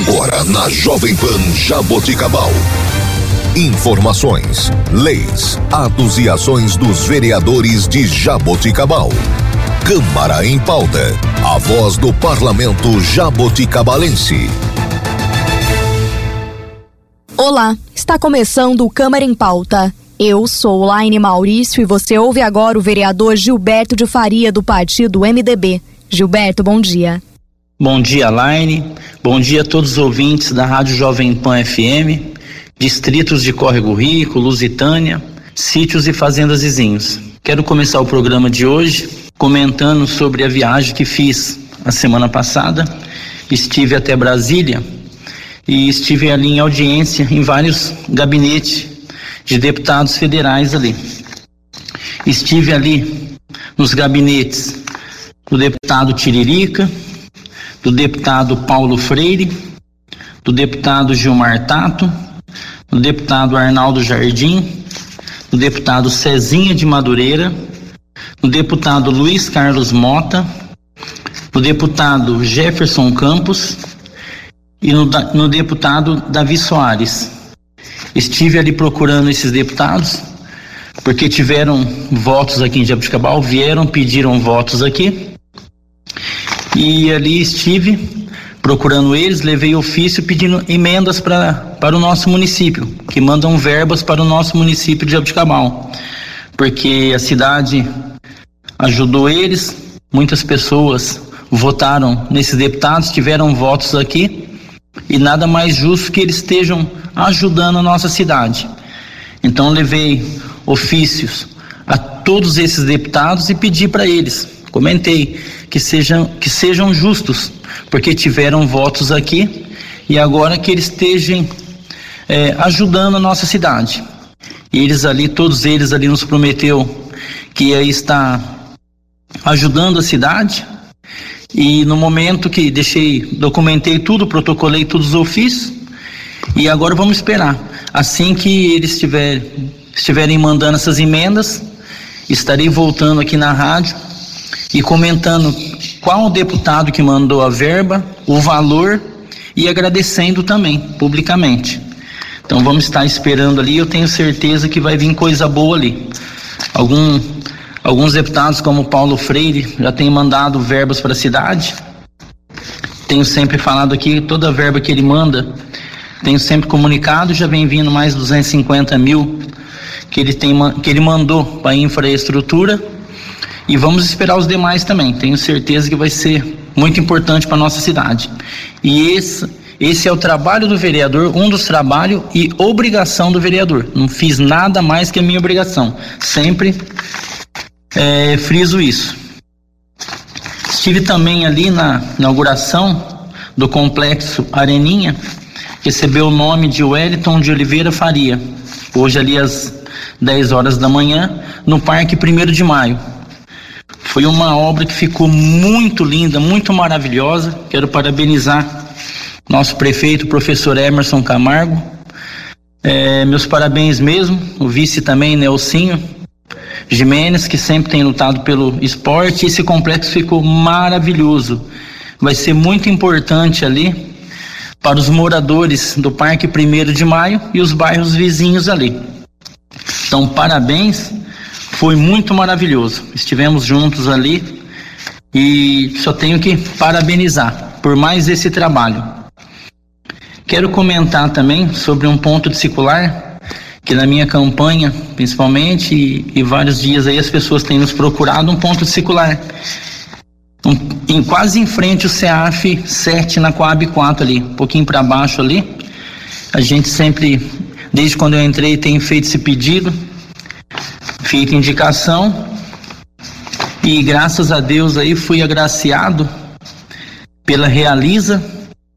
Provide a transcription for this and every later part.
Agora na Jovem Pan Jaboticabal. Informações, leis, atos e ações dos vereadores de Jaboticabal. Câmara em pauta. A voz do parlamento jaboticabalense. Olá, está começando o Câmara em Pauta. Eu sou Laine Maurício e você ouve agora o vereador Gilberto de Faria do partido MDB. Gilberto, bom dia. Bom dia, Laine. Bom dia a todos os ouvintes da Rádio Jovem Pan FM, distritos de Córrego Rico, Lusitânia, sítios e fazendas vizinhos. Quero começar o programa de hoje comentando sobre a viagem que fiz a semana passada. Estive até Brasília e estive ali em audiência em vários gabinetes de deputados federais ali. Estive ali nos gabinetes do deputado Tiririca, do deputado Paulo Freire, do deputado Gilmar Tato, do deputado Arnaldo Jardim, do deputado Cezinha de Madureira, do deputado Luiz Carlos Mota, do deputado Jefferson Campos e no, no deputado Davi Soares. Estive ali procurando esses deputados, porque tiveram votos aqui em Jabuticabal, vieram, pediram votos aqui. E ali estive procurando eles, levei ofício pedindo emendas pra, para o nosso município, que mandam verbas para o nosso município de Jabuticabal. Porque a cidade ajudou eles, muitas pessoas votaram nesses deputados, tiveram votos aqui, e nada mais justo que eles estejam ajudando a nossa cidade. Então levei ofícios a todos esses deputados e pedi para eles, comentei que sejam que sejam justos, porque tiveram votos aqui e agora que eles estejam é, ajudando a nossa cidade. E eles ali, todos eles ali nos prometeu que ia estar ajudando a cidade. E no momento que deixei, documentei tudo, protocolei todos os ofícios, e agora vamos esperar. Assim que eles estiver, estiverem mandando essas emendas, estarei voltando aqui na rádio e comentando qual o deputado que mandou a verba, o valor e agradecendo também publicamente. Então vamos estar esperando ali, eu tenho certeza que vai vir coisa boa ali. Algum, alguns deputados, como Paulo Freire, já têm mandado verbas para a cidade. Tenho sempre falado aqui, toda verba que ele manda tenho sempre comunicado, já vem vindo mais 250 mil que ele, tem, que ele mandou para infraestrutura e vamos esperar os demais também. Tenho certeza que vai ser muito importante para nossa cidade. E esse, esse é o trabalho do vereador, um dos trabalhos e obrigação do vereador. Não fiz nada mais que a minha obrigação. Sempre é, friso isso. Estive também ali na inauguração do complexo Areninha recebeu o nome de Wellington de Oliveira Faria, hoje ali às 10 horas da manhã, no Parque 1 de Maio. Foi uma obra que ficou muito linda, muito maravilhosa. Quero parabenizar nosso prefeito, professor Emerson Camargo. É, meus parabéns mesmo, o vice também, Nelsinho Jimenez, que sempre tem lutado pelo esporte. Esse complexo ficou maravilhoso. Vai ser muito importante ali para os moradores do Parque 1 de Maio e os bairros vizinhos ali. Então, parabéns, foi muito maravilhoso. Estivemos juntos ali e só tenho que parabenizar por mais esse trabalho. Quero comentar também sobre um ponto de circular que na minha campanha, principalmente, e, e vários dias aí as pessoas têm nos procurado um ponto circular um, em, quase em frente o CEAF 7 na Coab 4 ali, um pouquinho para baixo ali. A gente sempre, desde quando eu entrei, tem feito esse pedido, feito indicação e graças a Deus aí fui agraciado pela Realiza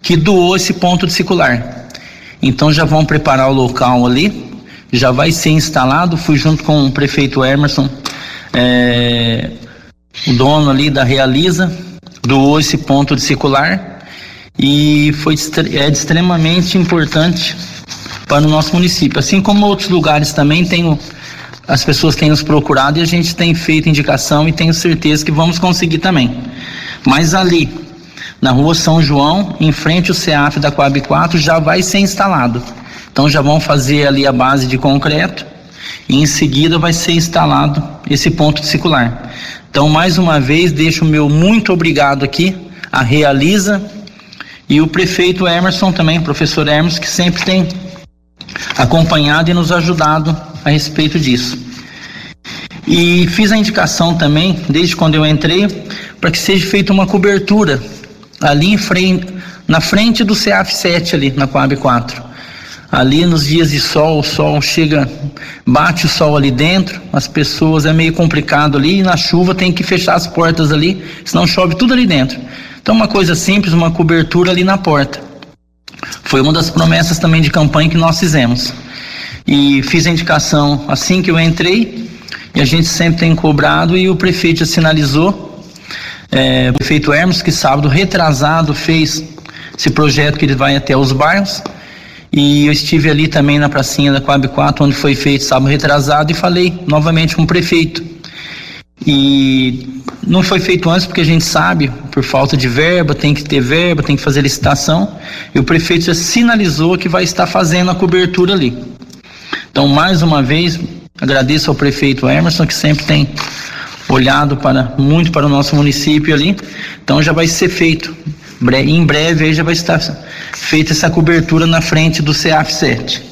que doou esse ponto de circular. Então já vão preparar o local ali, já vai ser instalado. Fui junto com o prefeito Emerson é, o dono ali da Realiza doou esse ponto de circular e foi é extremamente importante para o nosso município. Assim como outros lugares também tem as pessoas têm nos procurado e a gente tem feito indicação e tenho certeza que vamos conseguir também. Mas ali, na rua São João, em frente ao CEAF da Coab 4, já vai ser instalado. Então já vão fazer ali a base de concreto e em seguida vai ser instalado esse ponto circular. Então, mais uma vez, deixo o meu muito obrigado aqui a Realiza e o prefeito Emerson também, professor Emerson, que sempre tem acompanhado e nos ajudado a respeito disso. E fiz a indicação também, desde quando eu entrei, para que seja feita uma cobertura ali frente, na frente do CAF 7 ali, na Coab 4. Ali nos dias de sol, o sol chega, bate o sol ali dentro, as pessoas é meio complicado ali, e na chuva tem que fechar as portas ali, senão chove tudo ali dentro. Então uma coisa simples, uma cobertura ali na porta. Foi uma das promessas também de campanha que nós fizemos. E fiz a indicação assim que eu entrei, e a gente sempre tem cobrado, e o prefeito já sinalizou, é, o prefeito Hermes, que sábado retrasado fez esse projeto que ele vai até os bairros. E eu estive ali também na pracinha da Coab 4, onde foi feito sábado retrasado, e falei novamente com o prefeito. E não foi feito antes porque a gente sabe, por falta de verba, tem que ter verba, tem que fazer licitação. E o prefeito já sinalizou que vai estar fazendo a cobertura ali. Então, mais uma vez, agradeço ao prefeito Emerson, que sempre tem olhado para muito para o nosso município ali. Então já vai ser feito. Em breve já vai estar feita essa cobertura na frente do CAF 7.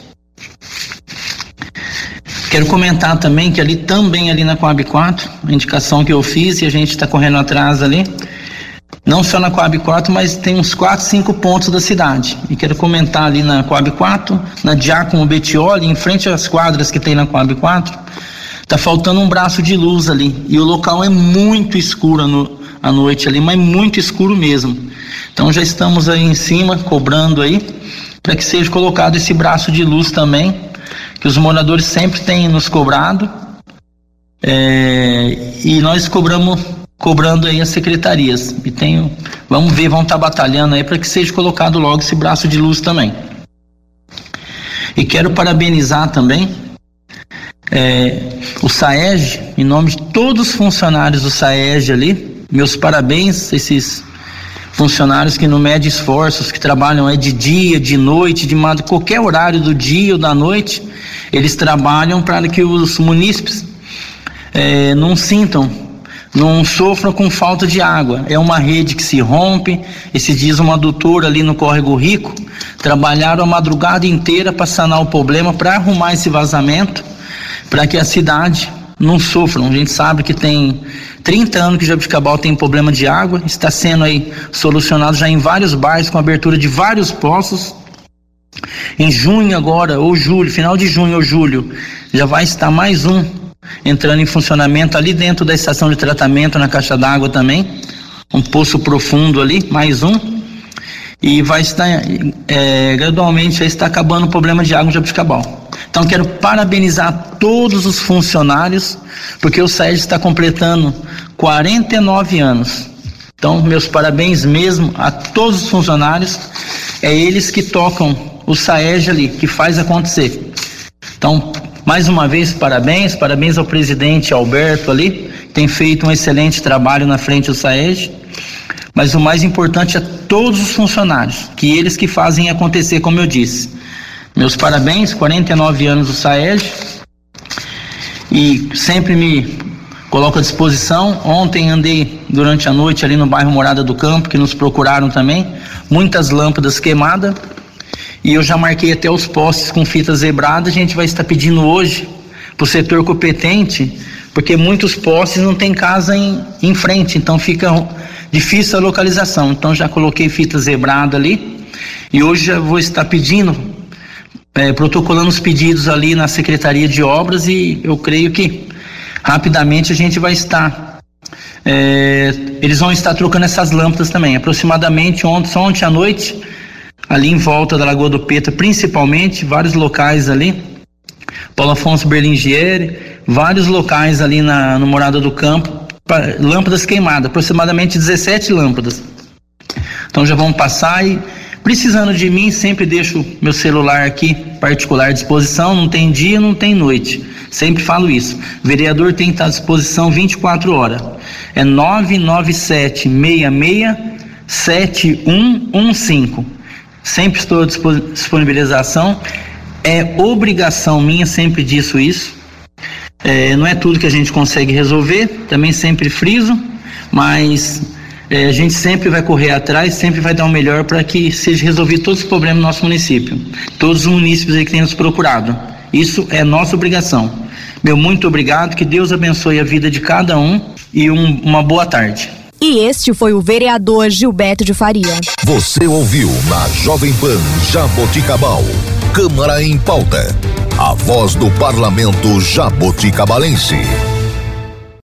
Quero comentar também que ali também ali na Coab 4, a indicação que eu fiz e a gente está correndo atrás ali, não só na Coab 4, mas tem uns 4, 5 pontos da cidade. E quero comentar ali na Coab 4, na Diácono Betioli, em frente às quadras que tem na Coab 4, Tá faltando um braço de luz ali e o local é muito escuro no, à noite ali, mas muito escuro mesmo. Então já estamos aí em cima cobrando aí para que seja colocado esse braço de luz também, que os moradores sempre têm nos cobrado. É, e nós cobramos cobrando aí as secretarias. E tenho, vamos ver, vamos estar tá batalhando aí para que seja colocado logo esse braço de luz também. E quero parabenizar também é, o SAEG, em nome de todos os funcionários do SAEG ali, meus parabéns esses funcionários que não medem esforços, que trabalham é de dia, de noite, de madrugada, qualquer horário do dia ou da noite, eles trabalham para que os munícipes é, não sintam, não sofram com falta de água. É uma rede que se rompe. Esses dias uma doutora ali no Córrego Rico trabalharam a madrugada inteira para sanar o problema, para arrumar esse vazamento para que a cidade não sofra. A gente sabe que tem 30 anos que Jabuticabal tem problema de água, está sendo aí solucionado já em vários bairros com abertura de vários poços. Em junho agora, ou julho, final de junho ou julho, já vai estar mais um entrando em funcionamento ali dentro da estação de tratamento na caixa d'água também, um poço profundo ali, mais um e vai estar é, gradualmente está acabando o problema de água em Jabuticabal. Então quero parabenizar todos os funcionários, porque o SAED está completando 49 anos. Então, meus parabéns mesmo a todos os funcionários. É eles que tocam o SAEG ali, que faz acontecer. Então, mais uma vez, parabéns, parabéns ao presidente Alberto ali, tem feito um excelente trabalho na frente do SAEG. Mas o mais importante é todos os funcionários, que eles que fazem acontecer, como eu disse. Meus parabéns, 49 anos do SAEG. E sempre me coloco à disposição. Ontem andei durante a noite ali no bairro Morada do Campo, que nos procuraram também. Muitas lâmpadas queimadas. E eu já marquei até os postes com fita zebrada. A gente vai estar pedindo hoje para o setor competente, porque muitos postes não tem casa em, em frente, então fica difícil a localização. Então já coloquei fita zebrada ali. E hoje já vou estar pedindo é, protocolando os pedidos ali na Secretaria de Obras e eu creio que rapidamente a gente vai estar. É, eles vão estar trocando essas lâmpadas também. Aproximadamente ontem, só ontem à noite, ali em volta da Lagoa do Petra, principalmente, vários locais ali. Paulo Afonso Berlingieri, vários locais ali na, no Morada do Campo, lâmpadas queimadas, aproximadamente 17 lâmpadas. Então já vamos passar e Precisando de mim, sempre deixo meu celular aqui particular à disposição, não tem dia, não tem noite. Sempre falo isso. Vereador tem que estar à disposição 24 horas. É 99766 7115. Sempre estou à disponibilização. É obrigação minha, sempre disso isso. É, não é tudo que a gente consegue resolver, também sempre friso, mas é, a gente sempre vai correr atrás, sempre vai dar o melhor para que seja resolvido todos os problemas do nosso município. Todos os municípios aí que têm nos procurado. Isso é nossa obrigação. Meu muito obrigado, que Deus abençoe a vida de cada um e um, uma boa tarde. E este foi o vereador Gilberto de Faria. Você ouviu na Jovem Pan Jaboticabal. Câmara em pauta. A voz do parlamento jaboticabalense.